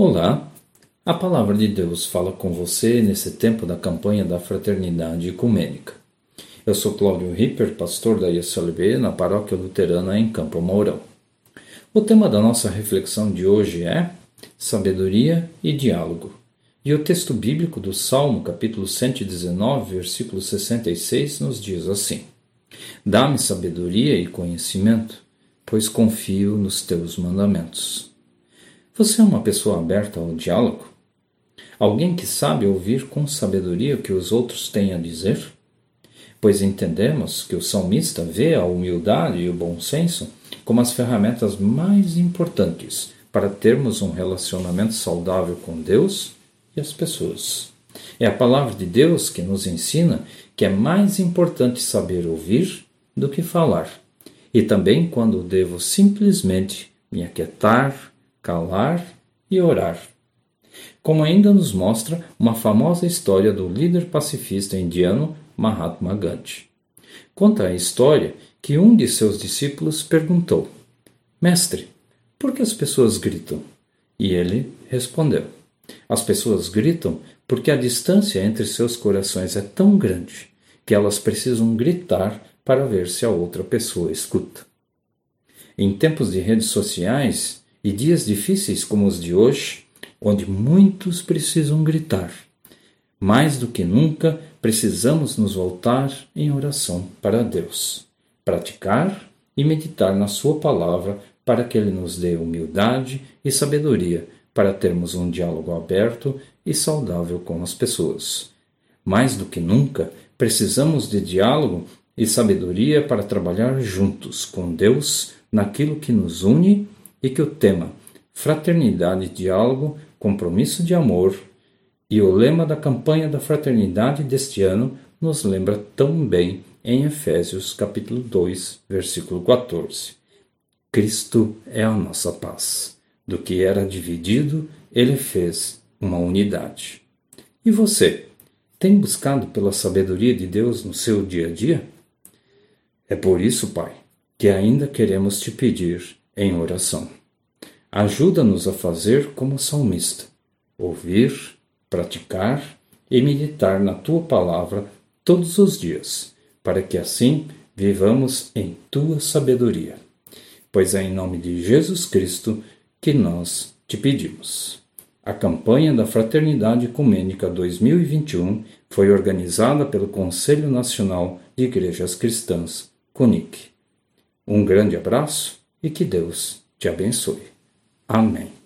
Olá, a palavra de Deus fala com você nesse tempo da campanha da Fraternidade Ecumênica. Eu sou Cláudio Ripper, pastor da ISLB na Paróquia Luterana em Campo Mourão. O tema da nossa reflexão de hoje é Sabedoria e Diálogo. E o texto bíblico do Salmo, capítulo 119, versículo 66, nos diz assim: Dá-me sabedoria e conhecimento, pois confio nos teus mandamentos. Você é uma pessoa aberta ao diálogo? Alguém que sabe ouvir com sabedoria o que os outros têm a dizer? Pois entendemos que o salmista vê a humildade e o bom senso como as ferramentas mais importantes para termos um relacionamento saudável com Deus e as pessoas. É a palavra de Deus que nos ensina que é mais importante saber ouvir do que falar, e também quando devo simplesmente me aquietar, calar e orar. Como ainda nos mostra uma famosa história do líder pacifista indiano Mahatma Gandhi. Conta a história que um de seus discípulos perguntou: Mestre, por que as pessoas gritam? E ele respondeu: As pessoas gritam porque a distância entre seus corações é tão grande que elas precisam gritar para ver se a outra pessoa escuta. Em tempos de redes sociais, e dias difíceis como os de hoje, onde muitos precisam gritar. Mais do que nunca, precisamos nos voltar em oração para Deus, praticar e meditar na Sua palavra para que Ele nos dê humildade e sabedoria para termos um diálogo aberto e saudável com as pessoas. Mais do que nunca, precisamos de diálogo e sabedoria para trabalhar juntos com Deus naquilo que nos une e que o tema Fraternidade, Diálogo, Compromisso de Amor e o lema da campanha da fraternidade deste ano nos lembra tão bem em Efésios capítulo 2, versículo 14. Cristo é a nossa paz. Do que era dividido, ele fez uma unidade. E você, tem buscado pela sabedoria de Deus no seu dia a dia? É por isso, Pai, que ainda queremos te pedir em oração. Ajuda-nos a fazer como salmista, ouvir, praticar e meditar na tua palavra todos os dias, para que assim vivamos em tua sabedoria. Pois é em nome de Jesus Cristo que nós te pedimos. A campanha da Fraternidade Ecumênica 2021 foi organizada pelo Conselho Nacional de Igrejas Cristãs, CONIC. Um grande abraço e que Deus te abençoe. Amém.